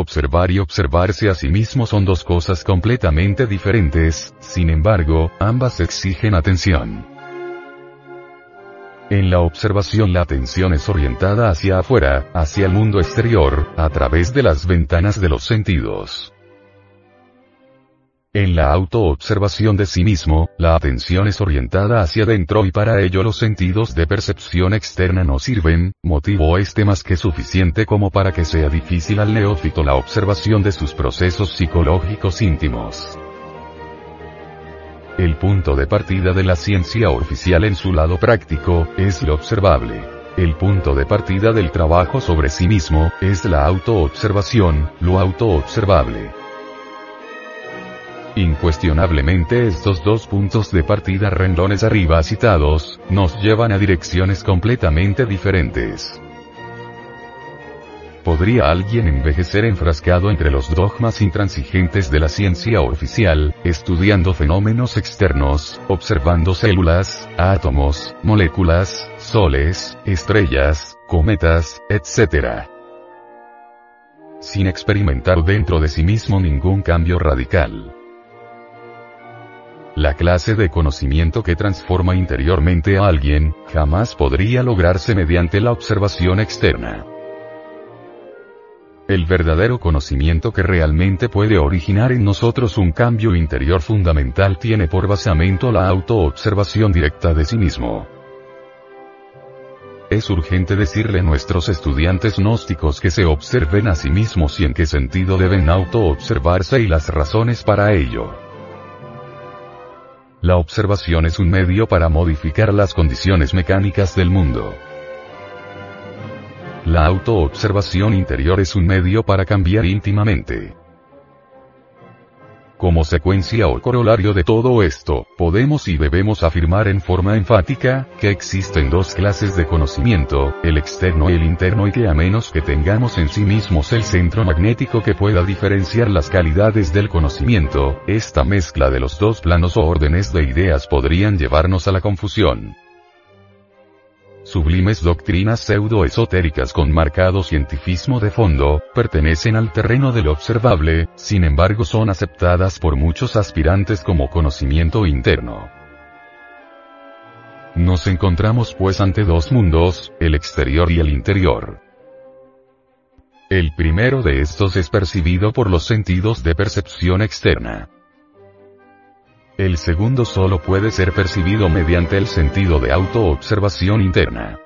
Observar y observarse a sí mismo son dos cosas completamente diferentes, sin embargo, ambas exigen atención. En la observación la atención es orientada hacia afuera, hacia el mundo exterior, a través de las ventanas de los sentidos. En la autoobservación de sí mismo, la atención es orientada hacia adentro y para ello los sentidos de percepción externa no sirven, motivo este más que suficiente como para que sea difícil al neófito la observación de sus procesos psicológicos íntimos. El punto de partida de la ciencia oficial en su lado práctico, es lo observable. El punto de partida del trabajo sobre sí mismo, es la autoobservación, lo autoobservable. Incuestionablemente estos dos puntos de partida renglones arriba citados, nos llevan a direcciones completamente diferentes. ¿Podría alguien envejecer enfrascado entre los dogmas intransigentes de la ciencia oficial, estudiando fenómenos externos, observando células, átomos, moléculas, soles, estrellas, cometas, etc.? Sin experimentar dentro de sí mismo ningún cambio radical. La clase de conocimiento que transforma interiormente a alguien, jamás podría lograrse mediante la observación externa. El verdadero conocimiento que realmente puede originar en nosotros un cambio interior fundamental tiene por basamento la autoobservación directa de sí mismo. Es urgente decirle a nuestros estudiantes gnósticos que se observen a sí mismos y en qué sentido deben autoobservarse y las razones para ello. La observación es un medio para modificar las condiciones mecánicas del mundo. La autoobservación interior es un medio para cambiar íntimamente. Como secuencia o corolario de todo esto, podemos y debemos afirmar en forma enfática, que existen dos clases de conocimiento, el externo y el interno y que a menos que tengamos en sí mismos el centro magnético que pueda diferenciar las calidades del conocimiento, esta mezcla de los dos planos o órdenes de ideas podrían llevarnos a la confusión. Sublimes doctrinas pseudo-esotéricas con marcado cientifismo de fondo, pertenecen al terreno del observable, sin embargo son aceptadas por muchos aspirantes como conocimiento interno. Nos encontramos pues ante dos mundos, el exterior y el interior. El primero de estos es percibido por los sentidos de percepción externa. El segundo solo puede ser percibido mediante el sentido de autoobservación interna.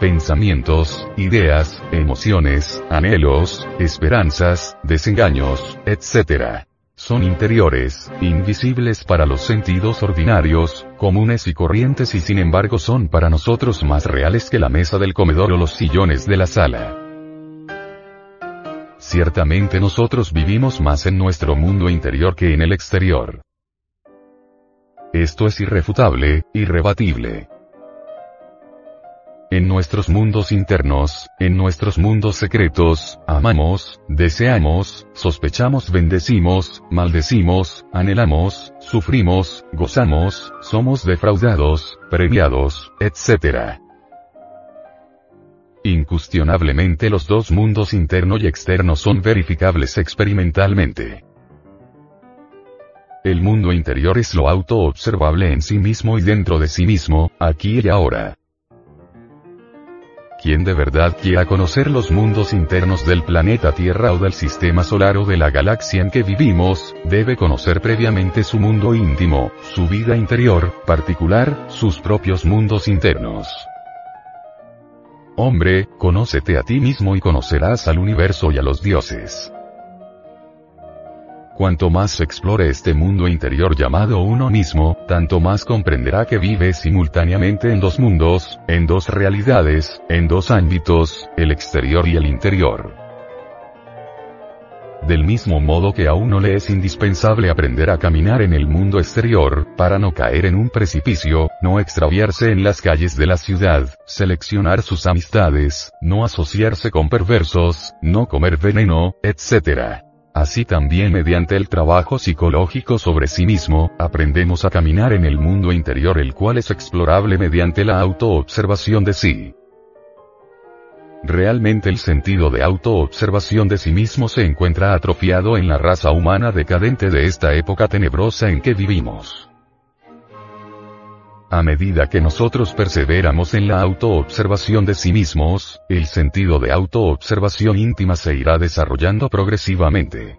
Pensamientos, ideas, emociones, anhelos, esperanzas, desengaños, etc. Son interiores, invisibles para los sentidos ordinarios, comunes y corrientes y sin embargo son para nosotros más reales que la mesa del comedor o los sillones de la sala. Ciertamente nosotros vivimos más en nuestro mundo interior que en el exterior. Esto es irrefutable, irrebatible. En nuestros mundos internos, en nuestros mundos secretos, amamos, deseamos, sospechamos, bendecimos, maldecimos, anhelamos, sufrimos, gozamos, somos defraudados, premiados, etc. Incuestionablemente los dos mundos interno y externo son verificables experimentalmente. El mundo interior es lo autoobservable en sí mismo y dentro de sí mismo, aquí y ahora. Quien de verdad quiera conocer los mundos internos del planeta Tierra o del sistema solar o de la galaxia en que vivimos, debe conocer previamente su mundo íntimo, su vida interior, particular, sus propios mundos internos. Hombre, conócete a ti mismo y conocerás al universo y a los dioses. Cuanto más explore este mundo interior llamado uno mismo, tanto más comprenderá que vive simultáneamente en dos mundos, en dos realidades, en dos ámbitos, el exterior y el interior. Del mismo modo que a uno le es indispensable aprender a caminar en el mundo exterior, para no caer en un precipicio, no extraviarse en las calles de la ciudad, seleccionar sus amistades, no asociarse con perversos, no comer veneno, etc. Así también mediante el trabajo psicológico sobre sí mismo, aprendemos a caminar en el mundo interior el cual es explorable mediante la autoobservación de sí. Realmente el sentido de autoobservación de sí mismo se encuentra atrofiado en la raza humana decadente de esta época tenebrosa en que vivimos. A medida que nosotros perseveramos en la autoobservación de sí mismos, el sentido de autoobservación íntima se irá desarrollando progresivamente.